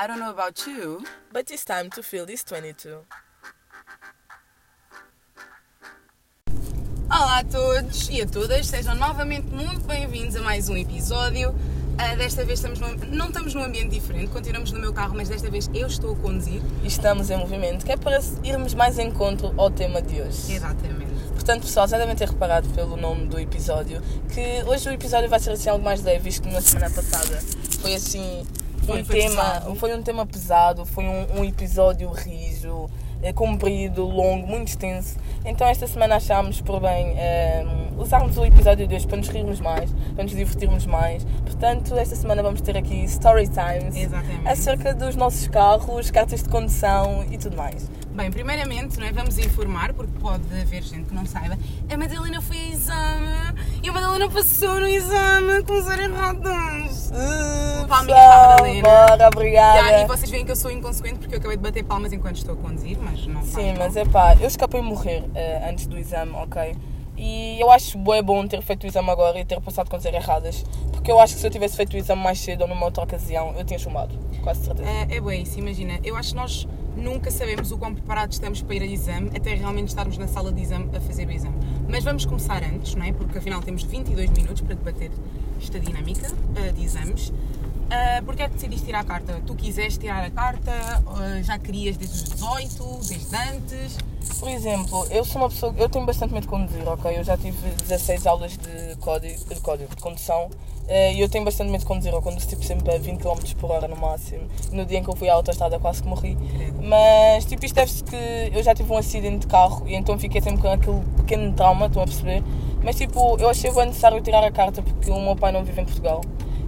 I don't know about you. But it's time to feel this 22. Olá a todos e a todas, sejam novamente muito bem-vindos a mais um episódio. Uh, desta vez estamos num, não estamos num ambiente diferente, continuamos no meu carro, mas desta vez eu estou a conduzir. E estamos em movimento, que é para irmos mais em encontro ao tema de hoje. Exatamente. Portanto, pessoal, já devem ter reparado pelo nome do episódio que hoje o episódio vai ser assim algo mais leve, visto que na semana passada foi assim Foi, um tema, pesado. foi um tema pesado, foi um, um episódio rijo, eh, comprido, longo, muito extenso. Então esta semana achámos por bem eh, usarmos o episódio de hoje para nos rirmos mais, para nos divertirmos mais. Portanto, esta semana vamos ter aqui story times Exatamente. acerca dos nossos carros, cartas de condução e tudo mais. Bem, primeiramente, não é? vamos informar, porque pode haver gente que não saiba. A Madalena foi a exame e a Madalena passou no exame com zero errados. Uh, Palminha pessoal, para a Madalena. bora, obrigada. E vocês veem que eu sou inconsequente porque eu acabei de bater palmas enquanto estou a conduzir, mas não Sim, mas é pá, eu escapei morrer eh, antes do exame, ok? E eu acho bué bom ter feito o exame agora e ter passado com zero erradas. Porque eu acho que se eu tivesse feito o exame mais cedo ou numa outra ocasião, eu tinha chumbado. Quase certeza. É, é bem isso, imagina. Eu acho que nós nunca sabemos o quão preparados estamos para ir a exame até realmente estarmos na sala de exame a fazer o exame. Mas vamos começar antes, não é? Porque afinal temos 22 minutos para debater esta dinâmica ah, de exames. Uh, Porquê é que decidiste tirar a carta? Tu quiseste tirar a carta? ah, já querias desde os 18? Desde antes? Por exemplo, eu sou uma pessoa. Eu tenho bastante medo de conduzir, ok? Eu já tive 16 aulas de código de, código, de condução eh, e eu tenho bastante medo de conduzir. Eu conduzo tipo sempre a 20 km por hora no máximo. No dia em que eu fui à autostrada quase que morri. Mas tipo, isto deve-se que eu já tive um acidente de carro e então fiquei sempre com aquele pequeno trauma, estão a perceber? Mas tipo, eu achei bem necessário tirar a carta porque o meu pai não vive em Portugal.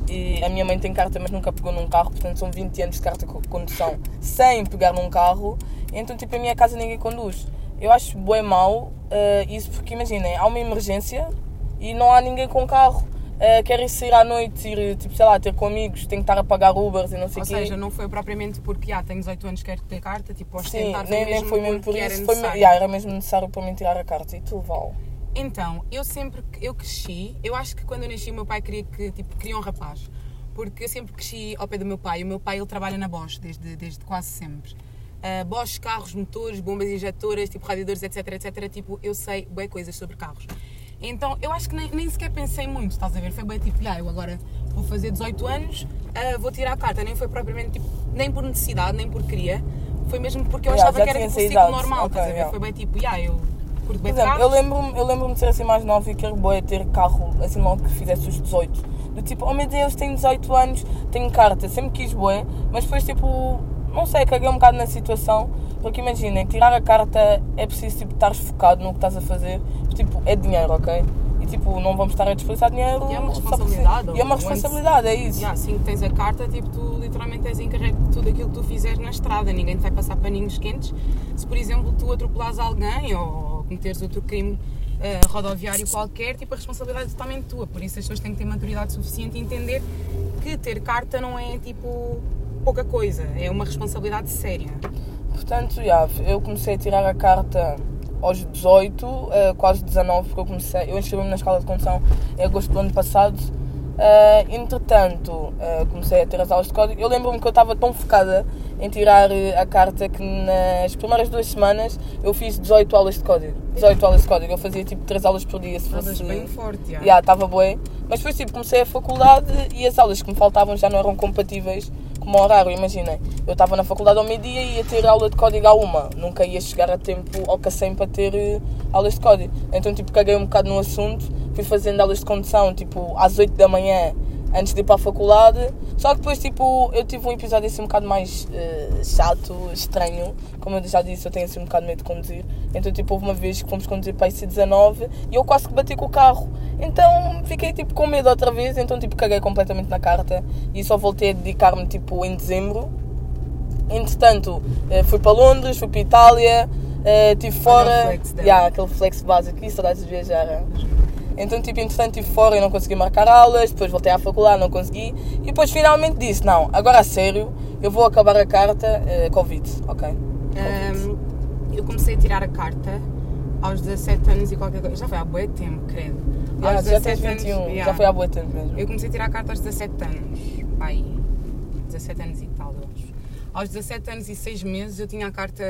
E a minha mãe tem carta, mas nunca pegou num carro, portanto são 20 anos de carta de condução sem pegar num carro. Então, tipo, a minha casa ninguém conduz. Eu acho bem mau eh, isso porque, imaginem, há uma emergência e não há ninguém com carro. Uh, quero ir sair à noite, ir, tipo, sei lá, ter com amigos, tenho que estar a pagar Ubers e não sei Ou o quê. seja, não foi propriamente porque ah, tenho 18 anos, quero ter carta, tipo, Sim, ostentar nem, nem foi mesmo por isso. Foi, me- yeah, era mesmo necessário para mim tirar a carta. E tu, Val? Então, eu sempre eu cresci, eu acho que quando eu nasci o meu pai queria que tipo queria um rapaz, porque eu sempre cresci ao pé do meu pai. O meu pai ele trabalha na Bosch desde desde quase sempre. Uh, Bosch, carros, motores, bombas injetoras, tipo radiadores, etc, etc. Tipo, eu sei bem coisas sobre carros. Então, eu acho que nem, nem sequer pensei muito, estás a ver? Foi bem tipo, ah, eu agora vou fazer 18 anos, uh, vou tirar a carta. Nem foi propriamente tipo, nem por necessidade, nem por queria. Foi mesmo porque eu Yeah, achava que era tipo, essa ciclo normal, Ok, estás a ver? yeah. Foi bem tipo, ah, eu curto bem Por exemplo, eu lembro-me eu lembro de ser assim mais nova e quero boa ter carro assim logo que fizesse os 18. Do tipo, oh meu Deus, tenho 18 anos, tenho carta, sempre quis boé, mas depois tipo, não sei, caguei um bocado na situação, porque imaginem, tirar a carta é preciso tipo, estar focado no que estás a fazer, tipo, é dinheiro, ok? E tipo, não vamos estar a desperdiçar dinheiro. E é uma só responsabilidade, E é uma responsabilidade, é isso. E assim que tens a carta, tipo, tu literalmente és encarregue de tudo aquilo que tu fizeres na estrada. Ninguém te vai passar paninhos quentes. Se, por exemplo, tu atropelares alguém ou cometeres outro crime eh, rodoviário qualquer, tipo, a responsabilidade é totalmente tua. Por isso as pessoas têm que ter maturidade suficiente e entender que ter carta não é, tipo, pouca coisa. É uma responsabilidade séria. Portanto, já, eu comecei a tirar a carta aos 18, eh, quase 19, porque eu comecei, eu inscrevi-me na escola de condução em agosto do ano passado. Eh, entretanto, eh, comecei a ter as aulas de código. Eu lembro-me que eu estava tão focada em tirar a carta que nas primeiras duas semanas eu fiz 18 aulas de código. 18 aulas de código. Eu fazia tipo 3 aulas por dia se fosse. bem forte, já. Já, estava bué. Mas depois tipo, comecei a faculdade e as aulas que me faltavam já não eram compatíveis com o horário, imaginem. Eu estava na faculdade ao meio-dia e ia ter aula de código à uma. Nunca ia chegar a tempo ao cacém para ter eh, aulas de código. Então tipo, caguei um bocado no assunto, fui fazendo aulas de condução tipo às 8 da manhã antes de ir para a faculdade. Só que depois tipo, eu tive um episódio assim um bocado mais eh, chato, estranho. Como eu já disse, eu tenho assim um bocado de medo de conduzir. Então tipo, houve uma vez que fomos conduzir para a IC19 e eu quase que bati com o carro. Então fiquei tipo com medo outra vez, então tipo caguei completamente na carta e só voltei a dedicar-me tipo em dezembro. Entretanto, eh, fui para Londres, fui para Itália, eh, estive fora. flex dela. Yeah, aquele flex básico, e saudades de viajar. Então, tipo, entretanto estive fora e não consegui marcar aulas, depois voltei à faculdade, não consegui, e depois finalmente disse, não, agora a sério, eu vou acabar a carta eh, Covid, ok? Covid. Ahm, eu comecei a tirar a carta aos 17 anos e qualquer coisa. Já foi há bué tempo, credo. Yeah, aos já tens 17 21, anos, já yeah. foi há boa tempo mesmo. Eu comecei a tirar a carta aos 17 anos. Pai, 17 anos e tal, eu acho. Aos 17 anos e 6 meses eu tinha a carta.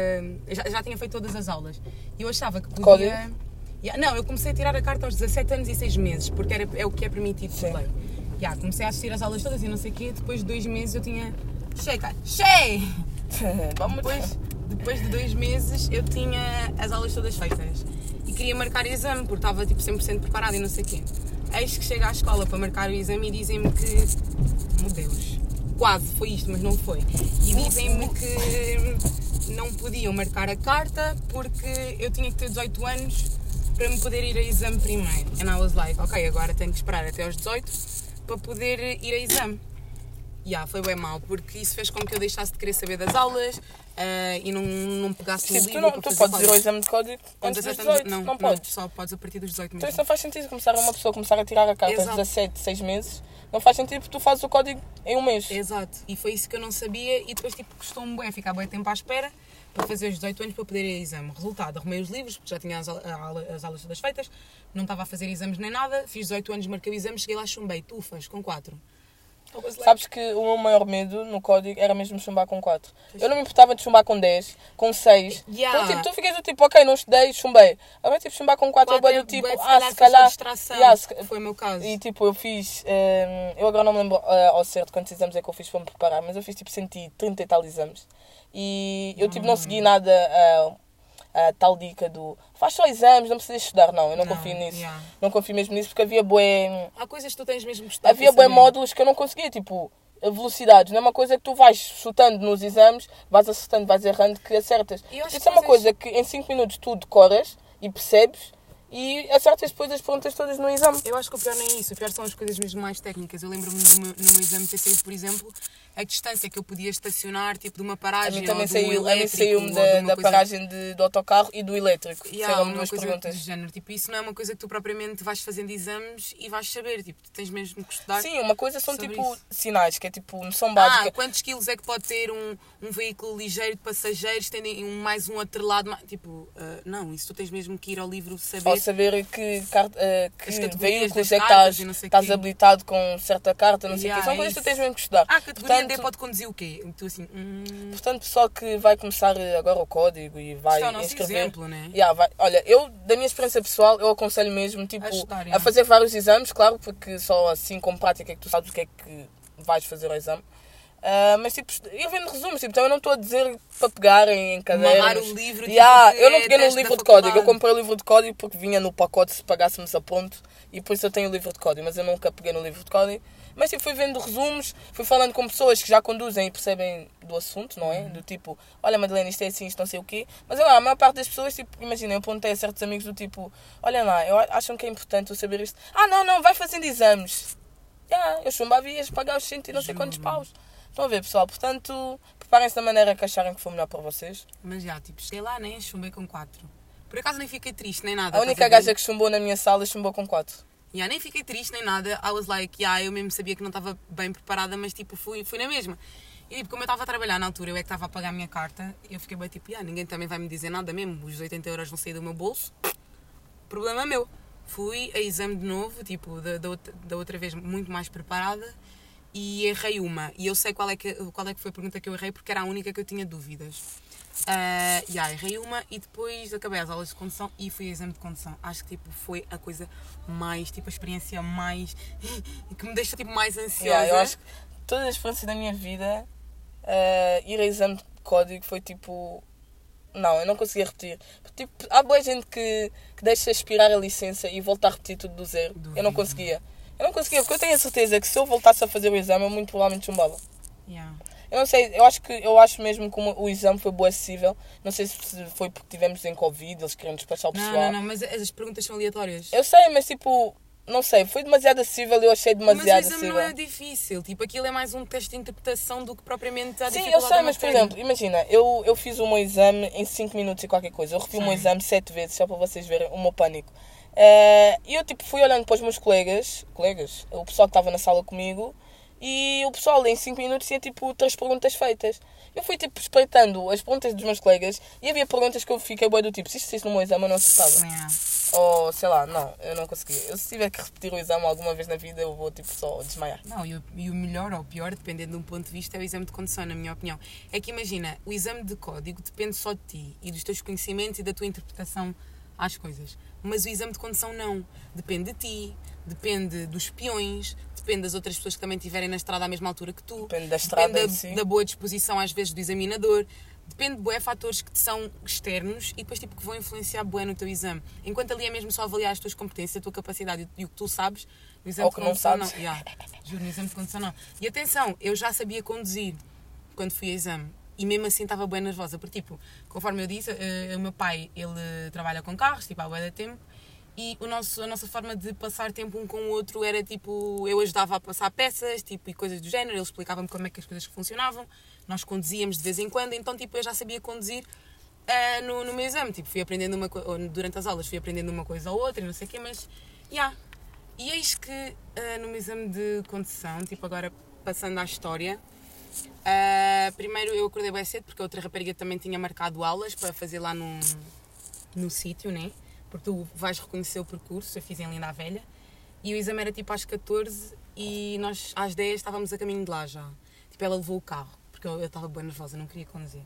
Já, já tinha feito todas as aulas. E eu achava que podia. Código? Ya, não, eu comecei a tirar a carta aos 17 anos e 6 meses, porque era, é o que é permitido por Sim. lei. Ya, comecei a assistir às aulas todas e não sei o quê. Depois de dois meses eu tinha. Cheio, cara. Cheio! Depois, depois de dois meses eu tinha as aulas todas feitas e queria marcar exame porque estava tipo 100% preparada e não sei o quê. Eis que chego à escola para marcar o exame e dizem-me que. Meu Deus, quase foi isto, mas não foi. E dizem-me que não podiam marcar a carta porque eu tinha que ter 18 anos para me poder ir a exame primeiro. And I was like, ok, agora tenho que esperar até aos 18 para poder ir a exame. Yeah, foi bem mau, porque isso fez com que eu deixasse de querer saber das aulas ah, e não, não pegasse no Tipo, tu, livro não, tu podes ir ao exame de código antes dos 17 anos, 18, não, não, podes. só podes a partir dos 18 Então mesmo. isso não faz sentido começar uma pessoa começar a tirar a carta aos Exato. 17, 6 meses. Não faz sentido porque tu fazes o código em um mês. Exato, e foi isso que eu não sabia e depois tipo custou-me bem ficar bem tempo à espera para fazer os 18 anos para poder ir a exame. Resultado, arrumei os livros porque já tinha as, as aulas todas feitas, não estava a fazer exames nem nada, fiz 18 anos, marquei o exame, cheguei lá, chumbei, tufas, com 4. Sabes que o meu maior medo no código era mesmo chumbar com 4. Eu não me importava de chumbar com 10, com 6. Yeah. Então, tipo, tu ficas do tipo, ok, não estudei, chumbei. Agora, tipo, chumbar com 4 é bem do tipo, ah, calhar se calhar. distração, Yeah, se- foi o meu caso. E tipo, eu fiz. hum, eu agora não me lembro ah, ao certo quantos exames é que eu fiz para me preparar, mas eu fiz tipo 130 e tal exames. E eu tipo não segui nada a, a tal dica do faz só exames, não precisas estudar. Não, eu não, Não, confio nisso. yeah. Não confio mesmo nisso porque havia bué. Há coisas que tu tens mesmo que estudar Havia bué módulos que eu não conseguia, tipo. Velocidades, não é uma coisa que tu vais chutando nos exames, vais acertando, vais errando, que acertas. Isso que é uma coisa que em 5 minutos tu decoras e percebes e acertas depois as perguntas todas no exame. Eu acho que o pior nem é isso, o pior são as coisas mesmo mais técnicas. Eu lembro-me do meu, no meu exame ter saído, por exemplo, a distância que eu podia estacionar, tipo de uma A paragem mim também de saiu, a mim elétrico, saiu-me ou da, de da coisa- paragem de, do autocarro e do elétrico. Yeah, Foram uma duas perguntas. do género. Tipo, isso não é uma coisa que tu propriamente vais fazendo exames e vais saber. Tipo, tu tens mesmo que estudar. Sim, uma coisa são tipo isso. sinais, que é tipo noção Ah, básica. quantos quilos é que pode ter um, um veículo ligeiro de passageiros, tendo mais um atrelado? Tipo, ah, não, isso tu tens mesmo que ir ao livro saber. Ou saber que, car- eh, As que veículos é que estás, habilitado com certa carta, não sei o Yeah, quê. São é coisas que tu tens mesmo que estudar. Ah, a categoria D Portanto- pode conduzir o quê? E tu assim, hum, Portanto, pessoal que vai começar agora o código e vai Isto é o exemplo, né? Yeah, vai. Olha, eu, da minha experiência pessoal, eu aconselho mesmo tipo, A a, estudar, yeah. fazer vários exames, claro, porque só assim com prática é que tu sabes o que é que vais fazer ao exame. Ah, mas tipo, eu vendo resumos, tipo, também não estou a dizer para pegar em, cadernos. Amarrar o livro, tipo, Yeah, eu não é peguei no teste livro de código, eu comprei o livro de código porque vinha no pacote se pagássemos a ponto e por isso eu tenho o livro de código, mas eu nunca peguei no livro de código. Mas tipo, fui vendo resumos, fui falando com pessoas que já conduzem e percebem do assunto, não é? Uhum. Do tipo, olha Madalena, isto é assim, isto não sei o quê. Mas agora, a maior parte das pessoas, tipo, imagina, eu apontei a certos amigos do tipo, olha lá, eu acham que é importante eu saber isto. Ah, não, não, vai fazendo exames. Já, eu chumbava e ias pagar os 100 e não sei quantos paus. Estão a ver, pessoal? Portanto, preparem-se da maneira que acharem que for melhor para vocês. Mas já, tipo, cheguei lá, né? Chumbei com 4. Por acaso nem fiquei triste, nem nada. A única gaja que chumbou na minha sala chumbou com 4. Yeah, nem fiquei triste nem nada. I was like, yeah, eu mesmo sabia que não estava bem preparada, mas tipo, fui, fui na mesma. E tipo, como eu estava a trabalhar na altura, eu é que estava a pagar a minha carta, eu fiquei bem tipo, yeah, ninguém também vai me dizer nada mesmo, os 80 euros vão sair do meu bolso, problema meu. Fui a exame de novo, tipo, da, da, outra, da outra vez muito mais preparada e errei uma. E eu sei qual é, que, qual é que foi a pergunta que eu errei porque era a única que eu tinha dúvidas. Ah, yeah, errei uma e depois acabei as aulas de condução e fui a exame de condução. Acho que tipo, foi a coisa mais, tipo, a experiência mais. que me deixa tipo, mais ansiosa. Yeah, eu acho que todas as experiências da minha vida, eh, ir a exame de código foi tipo. Não, eu não conseguia repetir. Tipo, há boa gente que, que deixa expirar a licença e volta a repetir tudo do zero. Eu não Duvido. conseguia. Eu não conseguia, porque eu tenho a certeza que se eu voltasse a fazer o exame, eu muito provavelmente chumbava. Yeah. Eu não sei, eu acho que eu acho mesmo que o exame foi boa acessível. Não sei se foi porque tivemos em Covid, eles queriam despachar o Não, pessoal. não, não, mas as perguntas são aleatórias. Eu sei, mas tipo, não sei, foi demasiado acessível, eu achei mas o demasiado exame acessível. não é difícil. Tipo, aquilo é mais um teste de interpretação do que propriamente a Sim, eu sei, mas por exemplo, imagina, eu, eu fiz o meu exame em 5 minutos e qualquer coisa. Eu revi o meu exame 7 vezes, só para vocês verem o meu pânico. Eh, E eu tipo fui olhando para os meus colegas, colegas, o pessoal que estava na sala comigo, e o pessoal em 5 minutos tinha tipo três perguntas feitas. Eu fui tipo espreitando as perguntas dos meus colegas e havia perguntas que eu fiquei boa do tipo, se isto no meu exame eu não acertava. Yeah. Ou sei lá, não, eu não consegui. Eu se tiver que repetir o exame alguma vez na vida eu vou tipo só desmaiar. Não, e o, e o melhor ou o pior, dependendo de um ponto de vista, é o exame de condução, na minha opinião. É que imagina, o exame de código depende só de ti e dos teus conhecimentos e da tua interpretação às coisas. Mas o exame de condução não. Depende de ti, depende dos peões, depende das outras pessoas que também estiverem na estrada à mesma altura que tu. Depende da estrada Depende da, si. da boa disposição, às vezes, do examinador. Depende de bué fatores que te são externos e depois tipo, que vão influenciar bué no teu exame. Enquanto ali é mesmo só avaliar as tuas competências, a tua capacidade e o que tu sabes, no exame Ou de que não condução sabes. não. Yeah. Juro, no exame de condução não. E atenção, eu já sabia conduzir quando fui a exame. E mesmo assim estava bem nervosa, porque tipo, conforme eu disse, eh, o meu pai, ele trabalha com carros, tipo, há bué tempo, e o nosso, a nossa forma de passar tempo um com o outro era tipo, eu ajudava a passar peças, tipo, e coisas do género, ele explicava-me como é que as coisas funcionavam, nós conduzíamos de vez em quando, então tipo, eu já sabia conduzir eh, no, no meu exame, tipo, fui aprendendo uma durante as aulas fui aprendendo uma coisa ou outra, e não sei o quê, mas, yeah. E eis que eh, no meu exame de condução, tipo, agora passando à história, ah, primeiro eu acordei bem cedo porque a outra rapariga também tinha marcado aulas para fazer lá no, no sítio, né? Porque tu vais reconhecer o percurso, eu fiz em Linda a Velha. E o exame era tipo às 14 e nós às 10 estávamos a caminho de lá já. Tipo, ela levou o carro, porque eu estava bem nervosa, não queria conduzir.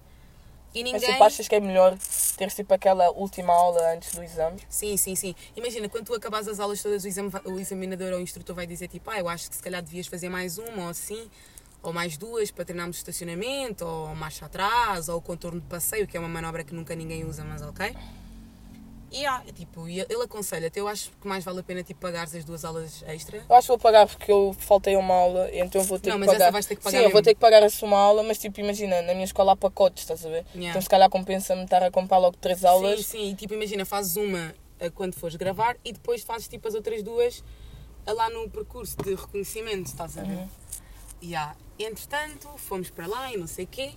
E Mas ninguém. tipo, achas que é melhor ter tipo aquela última aula antes do exame? Sim, sim, sim. Imagina, quando tu acabas as aulas todas, o, exame, o examinador ou o instrutor vai dizer tipo, ah, eu acho que se calhar devias fazer mais uma ou assim, ou mais duas para treinarmos estacionamento, ou marcha atrás, ou o contorno de passeio, que é uma manobra que nunca ninguém usa, mas ok. E ah, tipo, e ele aconselha-te, eu acho que mais vale a pena tipo, pagares as duas aulas extra. Eu acho que vou pagar porque eu faltei uma aula, então vou ter Não, que mas pagar. essa vais ter que pagar Sim, eu vou mesmo. ter que pagar essa uma aula, mas tipo, imagina, na minha escola há pacotes, estás a ver? Yeah. Então se calhar compensa-me estar a comprar logo três aulas. Sim, sim, e tipo, imagina, fazes uma ah, quando fores gravar e depois fazes tipo as outras duas ah, lá no percurso de reconhecimento, estás a ver? Uhum. Yeah. Entretanto, fomos para lá e não sei o quê.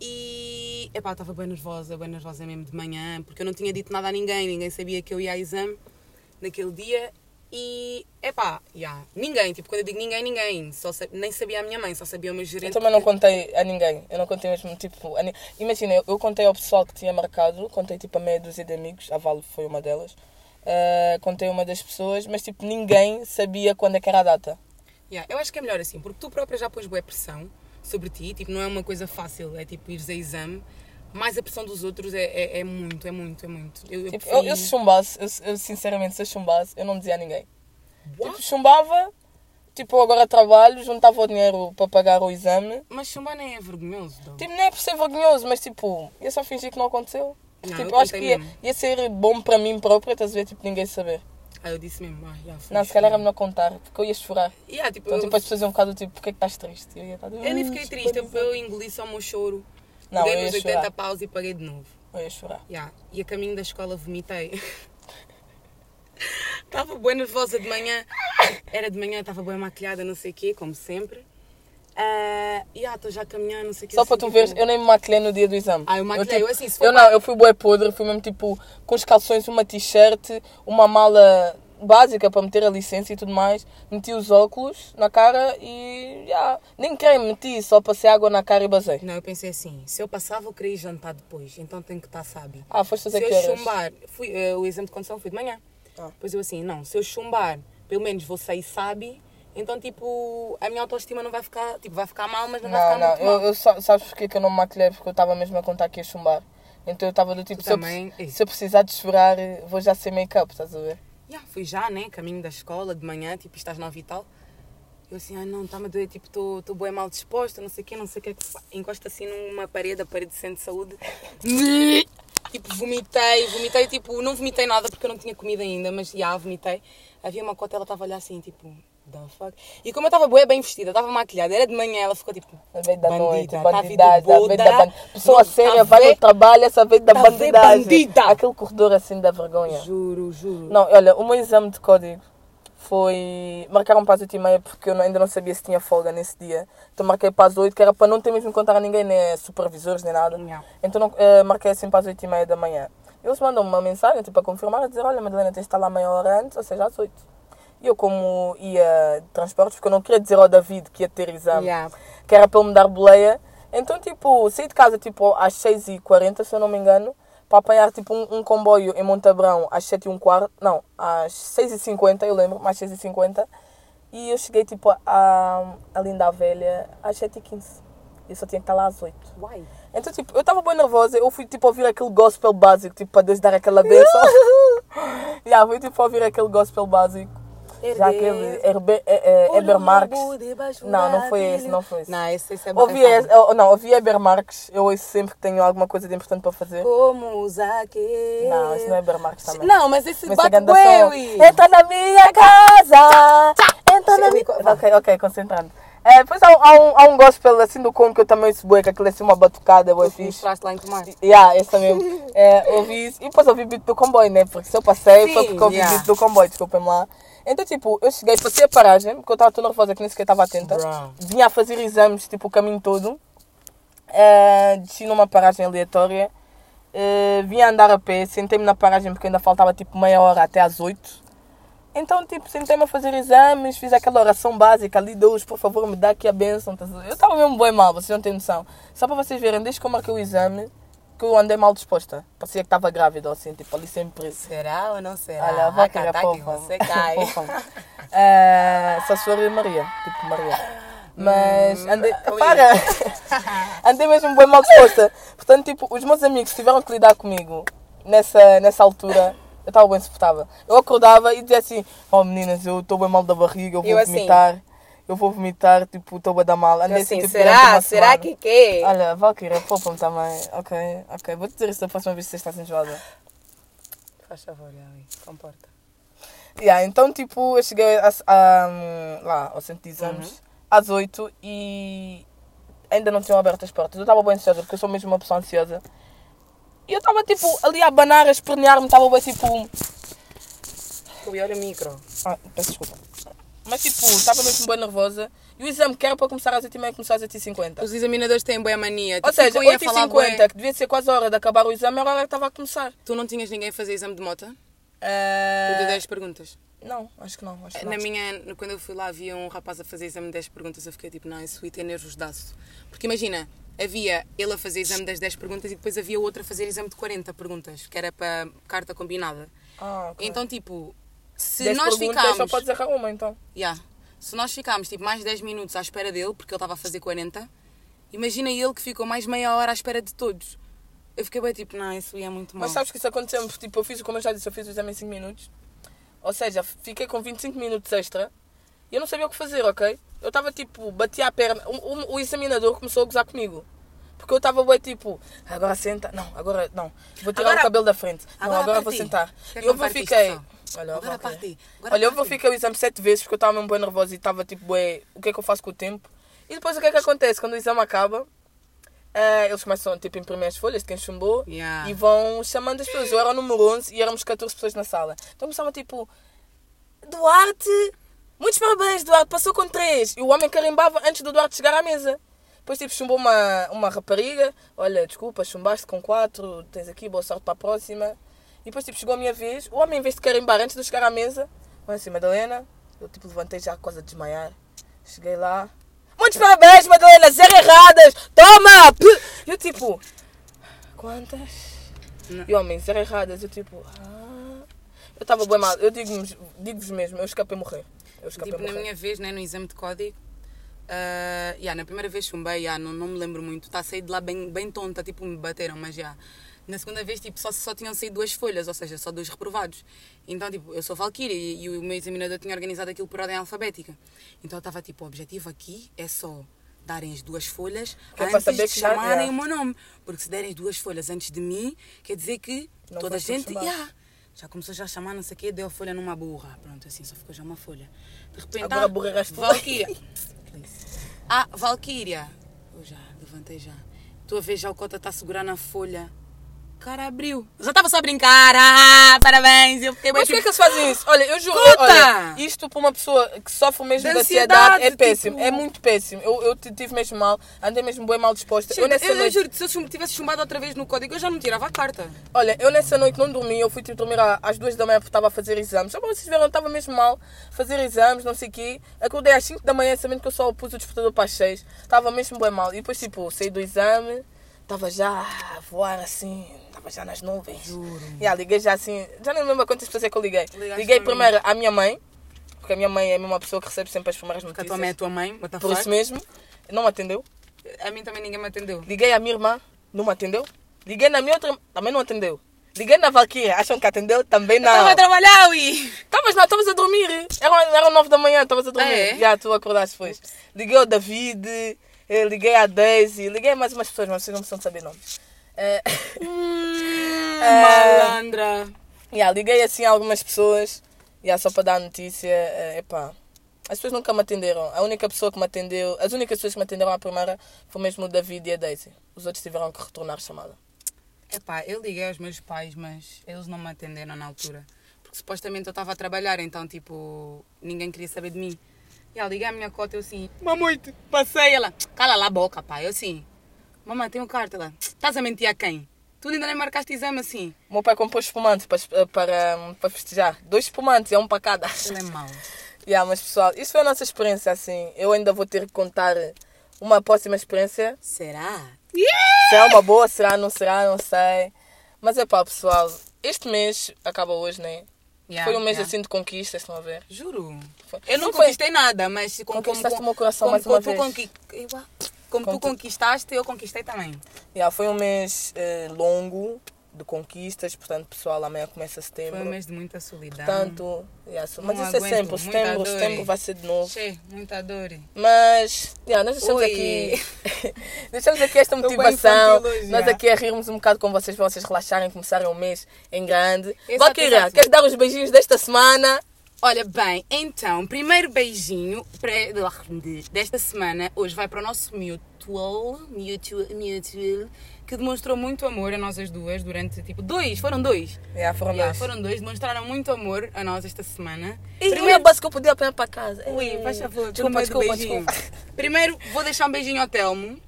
E epá, estava bem nervosa, bem nervosa mesmo de manhã, porque eu não tinha dito nada a ninguém, ninguém sabia que eu ia a exame naquele dia. E epá, yeah, ninguém, tipo, quando eu digo ninguém, ninguém, só sa- nem sabia a minha mãe, só sabia o meu Eu gerente. também não contei a ninguém. Eu não contei mesmo, tipo... Imagina, eu, eu contei ao pessoal que tinha marcado, contei tipo a meia dúzia de amigos, a Vale foi uma delas. Ah, contei uma das pessoas, mas tipo ninguém sabia quando é que era a data. Yeah, eu acho que é melhor assim, porque tu própria já pôs boa pressão sobre ti, tipo, não é uma coisa fácil, é tipo ires a exame, mais a pressão dos outros é, é, é muito, é muito, é muito. Eu, eu Tipo, eu, eu se chumbasse, eu, eu sinceramente, se eu chumbasse, eu não dizia a ninguém. What? Tipo, chumbava, tipo, eu agora trabalho, juntava o dinheiro para pagar o exame. Mas chumbar nem é vergonhoso, though. Tipo, não é por ser vergonhoso, mas tipo, ia só fingir que não aconteceu. Não, tipo, eu eu acho que ia, ia ser bom para mim própria, estás a ver? Tipo, ninguém saber. Ah, eu disse mesmo, ah, já foi. Não, se calhar era melhor contar, porque eu ia chorar. Yeah, tipo, Então, eu, tipo, as pessoas iam um bocado tipo, porquê que estás triste? Eu ia estar eu nem fiquei triste, eu, eu engoli só o meu choro. Não, eu Peguei ia nos 80 chorar. paus e paguei de novo. Eu ia chorar. Yeah. E a caminho da escola vomitei. Estava bem nervosa de manhã. Era de manhã, estava bem maquilhada, não sei o quê, como sempre. Ah, e ah, estou já a caminhar, não sei o quê. Só assim, para tu tipo- veres, eu nem me maquilhei no dia do exame. Ah, eu maquilhei, tipo, eu assim, se for Eu não, eu fui bué podre, fui mesmo tipo com os calções, uma t-shirt, uma mala básica para meter a licença e tudo mais. Meti os óculos na cara e já. Nem creme meti, só passei água na cara e basei. Não, eu pensei assim, se eu passar vou querer ir jantar depois, então tenho que estar sábio. Ah, foste Se fazer que eu horas? chumbar, fui, eh, o exame de condução foi de manhã. Ah. Depois eu assim, não, se eu chumbar, pelo menos vou sair sábio, então tipo, a minha autoestima não vai ficar, tipo, vai ficar mal, mas não, vai Não, ficar não, muito mal. eu, eu sa- sabes porquê que eu não me maquilhei? Porque eu estava mesmo a contar que ia chumbar. Então eu estava do tipo, se eu, se eu precisar de chorar, vou já ser make-up, estás a ver? Yeah, fui já, né? Caminho da escola, de manhã, tipo, estás nova e tal. Eu assim, ah não, está-me a doer, tipo, estou bem mal disposta, não sei o quê, não sei o quê. Encosta assim numa parede, a parede de centro de saúde. tipo, vomitei, vomitei, tipo, não vomitei nada porque eu não tinha comida ainda, mas já, vomitei. Havia uma cota, ela estava a olhar assim, tipo, the fuck. E como eu estava bué bem vestida, estava maquilhada, era de manhã, ela ficou tipo, A vez da Bandida, noite, tá a vida bandidagem, da ban... Pessoa não séria tá vai no trabalho, essa vez da tá ver bandidagem. bandida. Aquele corredor assim da vergonha. juro, juro. Não, olha, o meu exame de código foi. Marcaram para as 8 e meia porque eu não- ainda não sabia se tinha folga nesse dia. Então marquei para as 8, que era para não ter mesmo contar a ninguém, nem supervisores, nem nada. Yeah. Então não, eh, marquei assim para as 8 e meia da manhã. Eles mandam uma mensagem tipo, a confirmar, a dizer: Olha, Madalena, tens de estar lá meia hora antes, ou seja, às 8. E eu, como ia de transportes, porque eu não queria dizer ao David que ia ter exame, Yeah. que era para ele me dar boleia. Então, tipo, saí de casa tipo às 6h40, se eu não me engano, para apanhar tipo um, um comboio em Montabrão às 7 h quarto, não, às 6h50, eu lembro, mais 6h50. E eu cheguei tipo a, a Linda Velha às 7h15. E eu só tinha que estar lá às 8 Uai. então, tipo, eu estava bem nervosa. Eu fui, tipo, ouvir aquele gospel básico, tipo, para Deus dar aquela benção. yeah, fui, tipo, ouvir aquele gospel básico. Já Herbe, é, é, Eber Marques. Não, não foi esse, não foi esse. Não, esse, esse é Ouvi, é esse, eu- não, ouvi Eber Marques. Eu ouço sempre que tenho alguma coisa de importante para fazer. Como Zaqueu. Não, esse não é Eber Marques também. Não, mas esse Mas bate som. ui. Entra na minha casa! Entra na minha... Ok, ok, concentrando. É, depois há, um- há um, há um gospel assim do como que eu também ouço bué, que aquilo é assim uma batucada, bué fixe. Mostraste lá em Tomar. Yeah, esse também. É, ouvi isso. E depois ouvi beat do comboio, né? Porque se eu passei, foi Sim, porque ouvi yeah. beat do comboio, desculpem lá. Então, tipo, eu cheguei, passei a paragem, porque eu estava tão nervosa que nem sequer estava atenta. Bro. Vinha a fazer exames, tipo, o caminho todo. É, desci numa paragem aleatória. É, vinha a andar a pé, sentei-me na paragem porque ainda faltava, tipo, meia hora até às oito. Então, tipo, sentei-me a fazer exames, fiz aquela oração básica ali, Deus, por favor, me dá aqui a bênção. tá Eu estava mesmo bem mal, vocês não têm noção. Só para vocês verem, desde que eu marquei o exame, que eu andei mal disposta. Parecia que estava grávida, ou assim, tipo, ali sempre. Será ou não será? Olha, a era tá aqui, fofa. Você cai. Eh, só se for Maria, tipo Maria. Mas Hum, andei. ui. Para! andei mesmo bem mal disposta. Portanto, tipo, os meus amigos tiveram que lidar comigo nessa, nessa altura. Eu estava bem suportável. Eu acordava e dizia assim: Oh meninas, eu estou bem mal da barriga, eu vou Eu assim. vomitar. Eu vou vomitar, tipo, estou bem da mal. Andei Assim, assim, tipo, será? Será semana. que quê? Olha, Valkyria, poupa-me também. Ok, ok. Vou te dizer isso da próxima vez que você está enjoada. Faz favor, Ali. Comporta. Yeah, então, tipo, eu cheguei a, a, hum, lá ao centro de exames Uhum. às 8 e ainda não tinham aberto as portas. Eu estava bem ansiosa, porque eu sou mesmo uma pessoa ansiosa. E eu estava, tipo, ali a abanar, a espernear-me, estava bem, tipo... Ui, olha o micro. Ah, peço desculpa. Mas, tipo, estava mesmo bem nervosa. E o exame que era para começar às 8h30 começou às 8h50. Os examinadores têm boa mania. Ou Tipo, seja, ficam aí a falar bué. 8h50, que devia ser quase a hora de acabar o exame, era a hora que estava a começar. Tu não tinhas ninguém a fazer exame de moto? Eu de 10 perguntas. Não, acho que não. Acho que não. Na minha, quando eu fui lá, havia um rapaz a fazer exame de 10 perguntas. Eu fiquei tipo, não, isso ia ter nervos de aço. Porque imagina, havia ele a fazer exame das 10 perguntas e depois havia outro a fazer exame de 40 perguntas, que era para carta combinada. Ah, ok. Então, tipo, se 10 nós ficámos. só podes errar uma, então. Yeah. Se nós ficámos tipo mais 10 minutos à espera dele, porque ele estava a fazer 40, imagina ele que ficou mais meia hora à espera de todos. Eu fiquei bem tipo, não, isso ia muito mal. Mas sabes que isso aconteceu, tipo, eu fiz, como eu já disse, eu fiz o exame em 5 minutos. Ou seja, fiquei com 25 minutos extra e eu não sabia o que fazer, ok? Eu estava tipo, bati a perna. O, o- o examinador começou a gozar comigo. Porque eu estava bem tipo, agora senta. Não, agora não. Vou tirar Agora- o cabelo da frente. Não, agora agora vou sentar. E eu fiquei. Olha, Agora ok. parti. Agora Olha, eu vou ficar o exame sete vezes porque eu estava mesmo bem nervosa e estava tipo, bué, o que é que eu faço com o tempo? E depois o que é que acontece? Quando o exame acaba, eh, eles começam tipo, a imprimir as folhas de quem chumbou Yeah. e vão chamando as pessoas. Eu era o número 11 e éramos 14 pessoas na sala. Então começava tipo, Duarte, muitos parabéns, Duarte, passou com 3. E o homem carimbava antes do Duarte chegar à mesa. Depois tipo, chumbou uma, uma rapariga, olha, desculpa, chumbaste com 4, tens aqui, boa sorte para a próxima. E depois tipo, chegou a minha vez, o homem em vez de carimbar antes de eu chegar à mesa, olha assim, Madalena, eu tipo levantei já quase a desmaiar. Cheguei lá. Muitos parabéns, Madalena, zero erradas! Toma! P- Eu tipo. Quantas? Não. E homem, zero erradas. Eu tipo. Ah. Eu estava bem mal. Eu digo-vos digo mesmo, eu escapei a morrer. Escapei Tipo, na minha vez, né, no exame de código, ah, yeah, na primeira vez chumbei, yeah, não, não me lembro muito. Tá a sair de lá bem, bem tonta, tipo, me bateram, mas já. Na segunda vez, tipo, só, só tinham saído duas folhas, ou seja, só dois reprovados. Então, tipo, eu sou Valkyria e, e o meu examinador tinha organizado aquilo por ordem alfabética. Então, eu estava tipo, o objetivo aqui é só darem as duas folhas é antes de chamarem yeah. o meu nome. Porque se derem as duas folhas antes de mim, quer dizer que Não toda a gente. Yeah, já começou já a chamar não sei o quê, deu a folha numa burra. Pronto, assim, só ficou já uma folha. De repente, Agora ah, burra eras tu. Valkyria. ah, Valkyria. Eu já, levantei já. Estou a ver já o Cota está a segurar na folha. Cara abriu. Eu já estava só a brincar. Ah, parabéns. Eu fiquei bem Mas por que, tipo, que eles fazem isso? Olha, eu juro, Puta! olha, isto para uma pessoa que sofre mesmo De de ansiedade, ansiedade, é péssimo. tipo- É muito péssimo. Eu, eu tive mesmo mal, andei mesmo bem mal disposta. Eu, Eu nessa eu, noite, juro, se eu tivesse chumbado outra vez no código, eu já não tirava a carta. olha, eu nessa noite não dormi, eu fui tipo, dormir às duas da manhã porque estava a fazer exames. Só para vocês verem, eu estava mesmo mal, fazer exames, não sei o quê. Acordei às 5 da manhã, sabendo que eu só pus o despertador para as 6. Estava mesmo bem mal. E depois, tipo, saí do exame, estava já a voar assim, estava já nas nuvens. Juro. Yeah, liguei já assim, já não me lembro a quantas pessoas é que eu liguei. Ligaste liguei para mim. primeiro à minha mãe, porque a minha mãe é a mesma pessoa que recebe sempre as primeiras Porque a notícias. tua mãe é a tua mãe, what the Por isso mesmo, não me atendeu. A mim também ninguém me atendeu. Liguei à minha irmã, não me atendeu. Liguei na minha outra, também não atendeu. Liguei na Valkyria, acham que atendeu? Também não. Estava a trabalhar, ui! Estavas não, estavas a dormir. Eram, eram nove da manhã, estavas a dormir. Ah, é? Já, tu acordaste depois. Liguei ao David, eh, liguei à Daisy, liguei a mais umas pessoas, mas vocês não precisam saber nomes. Eh, Malandra. Yeah, liguei assim a algumas pessoas, yeah, só para dar a notícia. eh, epá, as pessoas nunca me atenderam. A única pessoa que me atendeu, as únicas pessoas que me atenderam à primeira foi mesmo o David e a Daisy. Os outros tiveram que retornar a chamada. Epá, eu liguei aos meus pais, mas eles não me atenderam na altura. Porque supostamente eu estava a trabalhar, então tipo, ninguém queria saber de mim. E ela liguei à minha cota, eu assim, mamoito, passei. Ela, cala lá a boca, pai. Eu assim, mamãe, tenho carta. Ela, estás a mentir a quem? Tu ainda nem marcaste exame assim. O meu pai comprou espumante para, para, para festejar. Dois espumantes, é um para cada. Ele é mau. Yeah, mas pessoal, isso foi a nossa experiência assim. Eu ainda vou ter que contar uma próxima experiência. Será? Será uma boa, será, não será, não sei. Mas é pá, pessoal, este mês acaba hoje, né? Yeah, Foi um mês yeah. assim de conquistas, estão a ver? Juro. Foi- Eu não Não foi- conquistei nada, mas como, como, Conquistaste como, o meu coração como, mais uma tu vez. conqui- como tu conquistaste, eu conquistei também. Yeah, foi um mês eh, longo de conquistas, portanto, pessoal, amanhã começa setembro. Foi um mês de muita solidão. Portanto, yeah, so- mas isso é sempre, setembro, setembro vai ser de novo. Che, muita dor. Mas, yeah, nós deixamos Oi. aqui, deixamos aqui esta motivação, nós aqui a rirmos um bocado com vocês, para vocês relaxarem, começarem o mês em grande. Exato. queres dar os beijinhos desta semana? Olha bem, então, primeiro beijinho pré- desta semana, hoje vai para o nosso mutual, mutual, mutual, que demonstrou muito amor a nós as duas durante, tipo, dois, foram dois. Yeah, foram Yeah, dois. foram dois, demonstraram muito amor a nós esta semana. E Primeiro base que eu podia apanhar para casa. Ui, Ei, faz favor, desculpa, desculpa, desculpa. Primeiro, vou deixar um beijinho ao Telmo.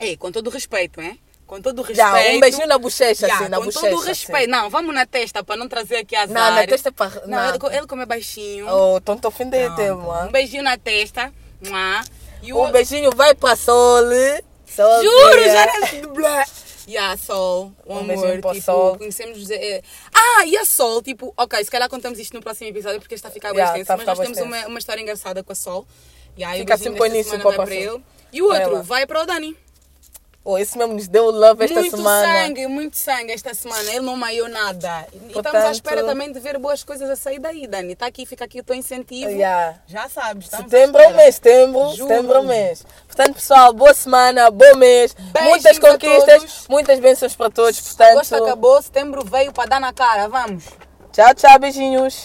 Ei, com todo o respeito, hein? Com todo o respeito. Já, um beijinho na bochecha, Já, assim, na com bochecha. todo o respeito. Não, vamos na testa para não trazer aqui azar. Não, na testa é para... Não, Não, ele, ele como é baixinho. Oh, então estou ofendendo, Um beijinho na testa. E o Um beijinho vai para Sol. Sol. Juro, já não... Blá. E a Sol, o Um amor, tipo, Sol. conhecemos... eh, Ah, e a Sol, tipo... Ok, se calhar contamos isto no próximo episódio, porque está a ficar Yeah, bem extenso, mas ficar nós temos uma, uma história engraçada com a Sol. Aí, Fica assim para o para para ele. E o outro vai para o Dani. Oh, esse mesmo nos deu love esta muito semana. sangue, muito sangue esta semana. Ele não maiou nada. E estamos Portanto- à espera também de ver boas coisas a sair daí, Dani. Está aqui, fica aqui o teu incentivo. Yeah. Já sabes, Setembro é o mês, setembro, Juro. setembro é o mês. Portanto, pessoal, boa semana, bom mês, Beijinhos muitas conquistas, muitas bênçãos para todos. Portanto, Agosto acabou, setembro veio para dar na cara. Vamos. tchau, tchau, beijinhos.